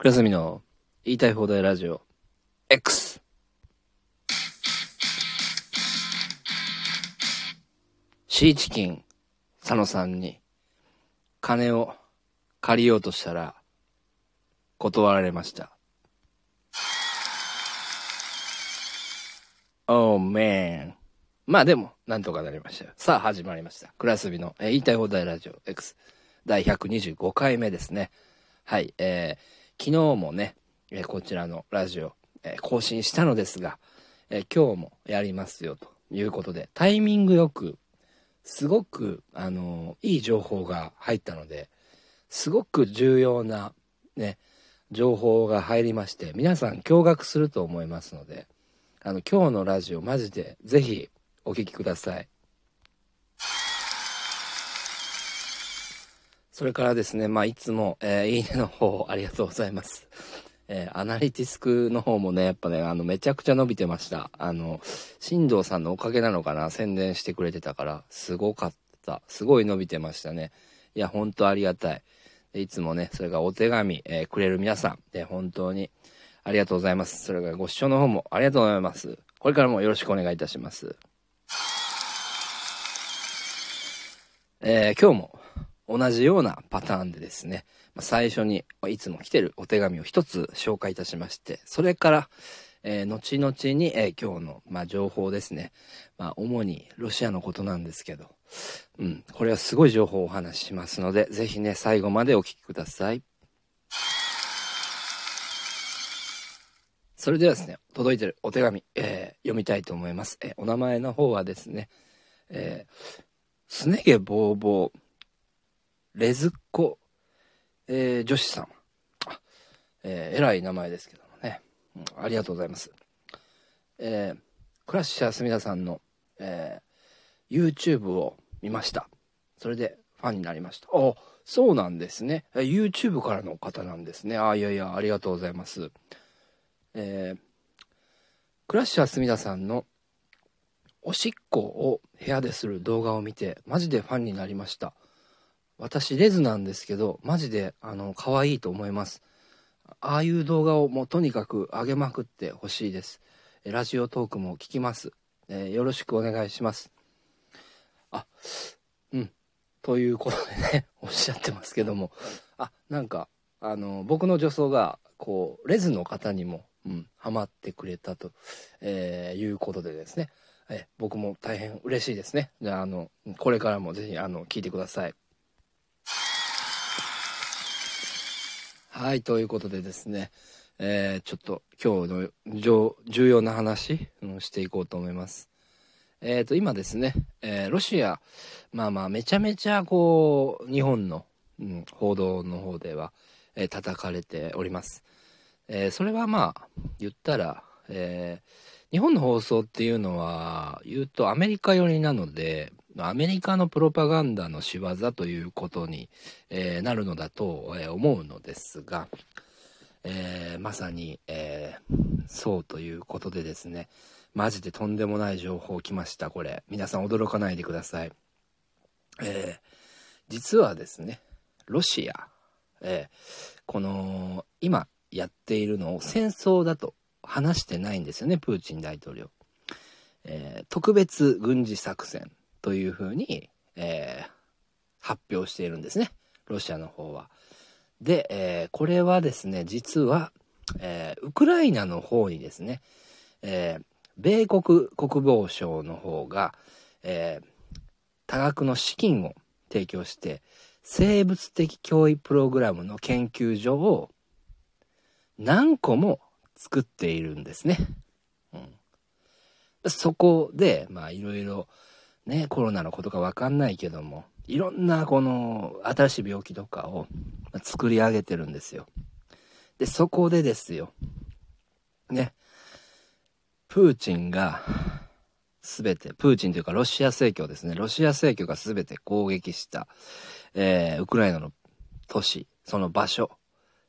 倉住の言いたい放題ラジオ X シーチキン佐野さんに金を借りようとしたら断られました。Oh man. まあでも、なんとかなりましたよ。さあ始まりました。クラスビの、えー言いたい放題ラジオ X 第125回目ですね。はい、えー、昨日もね、えこちらのラジオ、え更新したのですが、え今日もやりますよということで、タイミングよく、すごく、あのいい情報が入ったので、すごく重要なね、情報が入りまして、皆さん驚愕すると思いますので、あの、今日のラジオマジでぜひお聞きください。それからですね、まあ、いつも、えーいいねの方ありがとうございます。えーアナリティスクの方もね、やっぱね、あの、めちゃくちゃ伸びてました。あの、新藤さんのおかげなのかな、宣伝してくれてたから、すごかった。すごい伸びてましたね。いや、本当ありがたい。いつもね、それがお手紙、えーくれる皆さん、で、本当にありがとうございます。それからご視聴の方もありがとうございます。これからもよろしくお願いいたします。えー今日も同じようなパターンでですね、まあ最初にいつも来てるお手紙を一つ紹介いたしまして、それから、えー後々に、えー今日の、まあ、情報ですね。まあ、主にロシアのことなんですけど、うん、これはすごい情報をお話ししますので、ぜひね、最後までお聞きください。それではですね、届いてるお手紙、えー読みたいと思います。えお名前の方はですね、えーすね毛ぼうぼう、レズっ子、えー女子さん。あえー偉い名前ですけどもね、うんありがとうございます。えークラッシャーすみださんの、えー YouTube を見ました。それでファンになりました。あ、そうなんですね。YouTube からの方なんですね。あ、いやいや、ありがとうございます。えークラッシャーすみださんのおしっこを部屋でする動画を見て、マジでファンになりました。私、レズなんですけど、マジで、あの、可愛いと思います。ああいう動画をもうとにかく上げまくってほしいです。ラジオトークも聞きます。えーよろしくお願いします。あ、うん。ということでね、おっしゃってますけども。あ、なんか、あの、僕の女装が、こう、レズの方にも、うん、ハマってくれたと、えーいうことでですね、え僕も大変嬉しいですね。じゃあ、あの、これからもぜひ、あの、聞いてください。はい、ということでですね、えーちょっと今日の重要な話、うんしていこうと思います。えっ、と、今ですね、えーロシア、まあまあ、めちゃめちゃこう、日本の、うん、報道の方では、えー叩かれております。えそれはまあ、言ったら、え日本の放送っていうのは、言うとアメリカ寄りなので、アメリカのプロパガンダの仕業ということに、えーなるのだと、え思うのですが、えーまさに、えそうということでですね、マジでとんでもない情報来ました、これ。皆さん驚かないでください。え実はですね、ロシア、えこの、今やっているのを戦争だと話してないんですよね、プーチン大統領。え特別軍事作戦というふうに、えー発表しているんですね、ロシアの方は。で、えーこれはですね、実は、えーウクライナの方にですね、えー米国国防省の方が、え多額の資金を提供して、生物的脅威プログラムの研究所を何個も作っているんですね。うん、そこで、まあいろいろね、コロナのことかわかんないけども、いろんなこの新しい病気とかを作り上げてるんですよ。で、そこでですよ。ね。プーチンが、すべて、プーチンというかロシア正教ですね。ロシア正教がすべて攻撃した、えーウクライナの都市、その場所、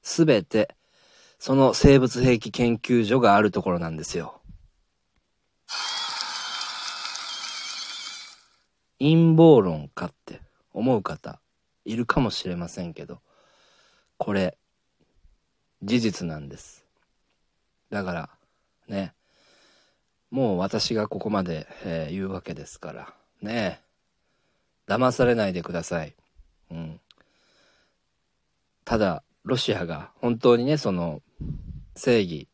すべて、その生物兵器研究所があるところなんですよ。陰謀論かって思う方いるかもしれませんけど、これ、事実なんです。だから、ね。もう私がここまで、えー、言うわけですから。ね騙されないでください。うん。ただ、ロシアが本当にね、その、正義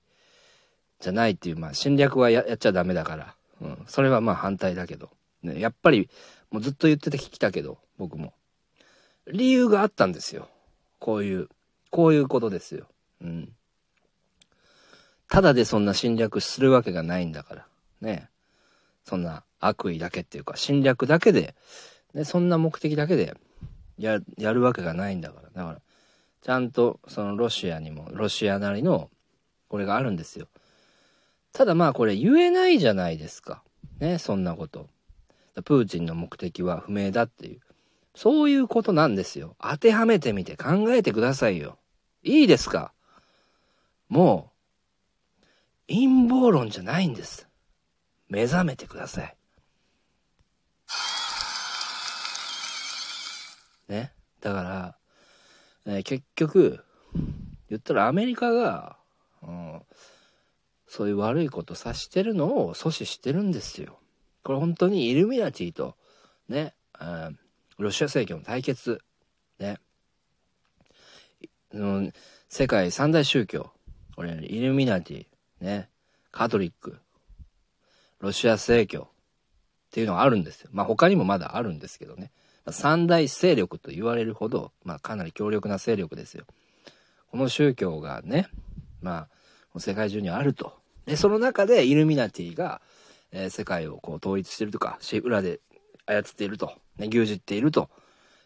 じゃないっていう、まあ侵略はやっちゃダメだから。うん。それはまあ反対だけど。ね、やっぱり、もうずっと言ってて聞きたけど、僕も。理由があったんですよ。こういう、こういうことですよ。うん。ただでそんな侵略するわけがないんだから。ね。そんな悪意だけっていうか、侵略だけで、ね、そんな目的だけでや、やるわけがないんだから。だから、ちゃんとそのロシアにも、ロシアなりの、これがあるんですよ。ただまあこれ言えないじゃないですか。ね、そんなこと。プーチンの目的は不明だっていう。そういうことなんですよ。当てはめてみて考えてくださいよ。いいですか？もう、陰謀論じゃないんです。目覚めてください。ね？だから、えー、結局、言ったらアメリカが、うん、そういう悪いことさしてるのを阻止してるんですよ。これ本当にイルミナティと、ね、うん、ロシア正教の対決、ね、うん、世界三大宗教、これ、イルミナティ、ね、カトリック、ロシア正教っていうのがあるんですよ。まあ他にもまだあるんですけどね。三大勢力と言われるほど、まあかなり強力な勢力ですよ。この宗教がね、まあ世界中にあると。で、その中でイルミナティが、えー、世界をこう統一してるとか、裏で操っていると、ね、牛耳っていると、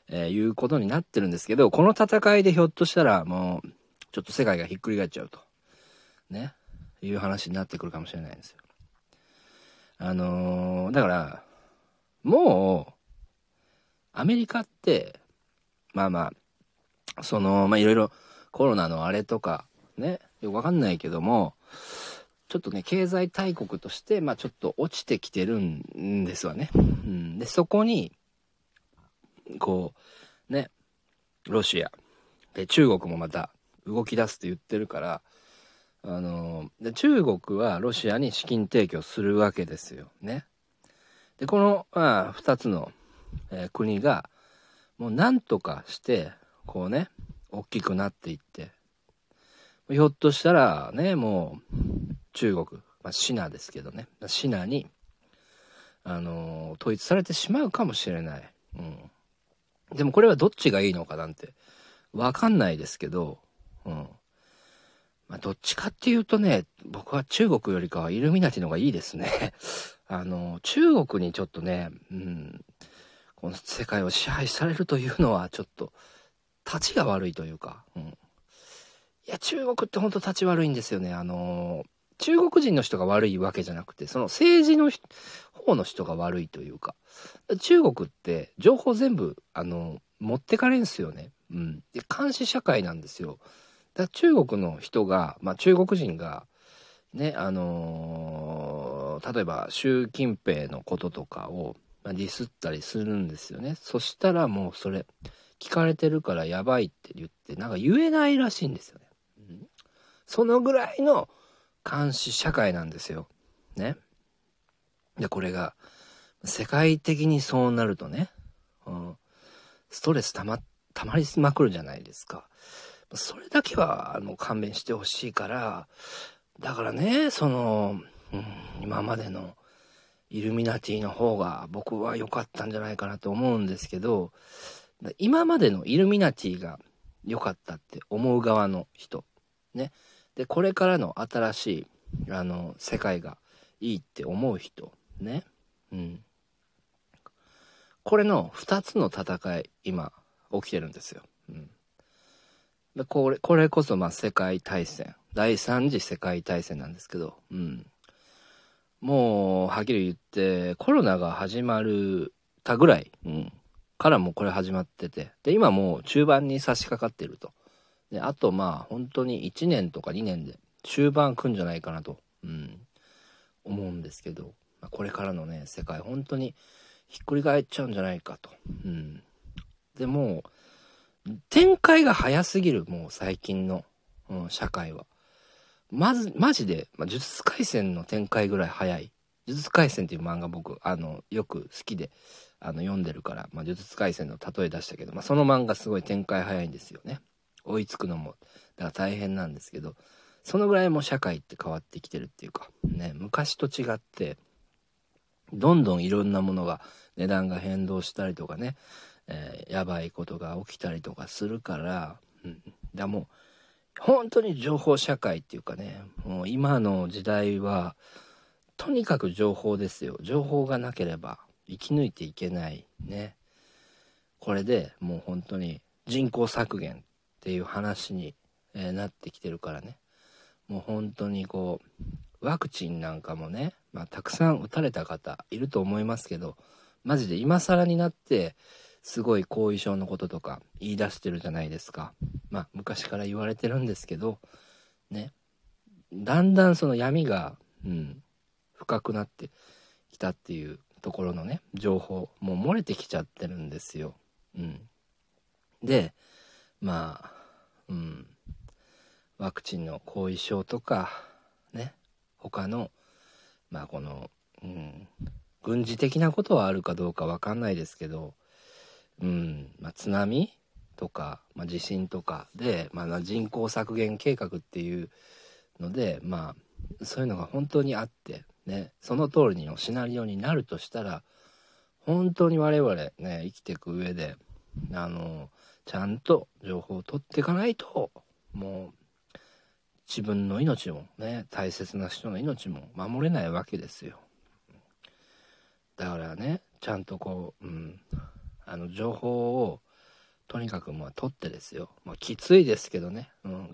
えー、いうことになってるんですけど、この戦いでひょっとしたらもう、ちょっと世界がひっくり返っちゃうと。ね。いう話になってくるかもしれないんですよ。あのー、だから、もう、アメリカって、まあまあ、その、まあいろいろコロナのあれとか、ね、よくわかんないけども、ちょっとね、経済大国として、まあちょっと落ちてきてるんですわね。うん。で、そこに、こう、ね、ロシア、で、中国もまた動き出すって言ってるから、あので中国はロシアに資金提供するわけですよね。でこの、まあ、2つの、えー、国がもう何とかしてこうね大きくなっていってひょっとしたらねもう中国、まあ、シナですけどねシナに、あの統一されてしまうかもしれない。うん、でもこれはどっちがいいのかなんて分かんないですけど、うん、まあ、どっちかっていうとね、僕は中国よりかはイルミナティの方がいいですね。あの、中国にちょっとね、うん、この世界を支配されるというのはちょっと、立ちが悪いというか、うん。中国ってほんと立ち悪いんですよね。あの、中国人の人が悪いわけじゃなくて、その政治の方の人が悪いというか、中国って情報全部、あの、持ってかれんすよね。うん。で、監視社会なんですよ。だ中国の人が、まあ、中国人が、ね、あのー、例えば習近平のこととかを、まあ、ディスったりするんですよね。そしたらもうそれ、聞かれてるからやばいって言って、なんか言えないらしいんですよね。そのぐらいの監視社会なんですよ。ね。で、これが、世界的にそうなるとね、うん、ストレス溜ま、溜まりまくるじゃないですか。それだけは、あの、勘弁してほしいから、だからね、その、うん、今までのイルミナティの方が僕は良かったんじゃないかなと思うんですけど、今までのイルミナティが良かったって思う側の人。ね。で、これからの新しい、あの、世界がいいって思う人。ね。うん。これの2つの戦い、今、起きてるんですよ。うん。でこれ、これこそまあ世界大戦。第3次世界大戦なんですけど、うん。もう、はっきり言って、コロナが始まるたぐらい、うん。からもうこれ始まってて。で、今もう中盤に差し掛かってると。で、あとまあ本当に1年とか2年で中盤来んじゃないかなと、うん。思うんですけど、まあ、これからのね、世界本当にひっくり返っちゃうんじゃないかと。うん。でも展開が早すぎる、もう最近の。うん、社会は。まず、マジで、まあ、呪術廻戦の展開ぐらい早い。呪術廻戦っていう漫画僕、あの、よく好きで、あの、読んでるから、まあ、呪術廻戦の例え出したけど、まあ、その漫画すごい展開早いんですよね。追いつくのも、だから大変なんですけど、そのぐらいも社会って変わってきてるっていうか、ね、昔と違って、どんどんいろんなものが値段が変動したりとかね、えー、やばいことが起きたりとかするから、うん、だもう本当に情報社会っていうかねもう今の時代はとにかく情報ですよ。情報がなければ生き抜いていけないね。これでもう本当に人口削減っていう話に、え、なってきてるからね。もう本当にこうワクチンなんかもね、まあ、たくさん打たれた方いると思いますけどマジで今更になってすごい後遺症のこととか言い出してるじゃないですか。まあ昔から言われてるんですけどね。だんだんその闇が、うん、深くなってきたっていうところのね情報もう漏れてきちゃってるんですよ。うん、でまあ、うん、ワクチンの後遺症とかね。他のまあこの、うん、軍事的なことはあるかどうか分かんないですけど、うん。まあ、津波とか、まあ、地震とかで、まあ、人口削減計画っていうので、まあ、そういうのが本当にあって、ね、その通りのシナリオになるとしたら本当に我々ね生きていく上であのちゃんと情報を取っていかないともう自分の命もね大切な人の命も守れないわけですよ。だからねちゃんとこう、うん、あの情報をとにかくまあ取ってですよ、まあ、きついですけどね、うん、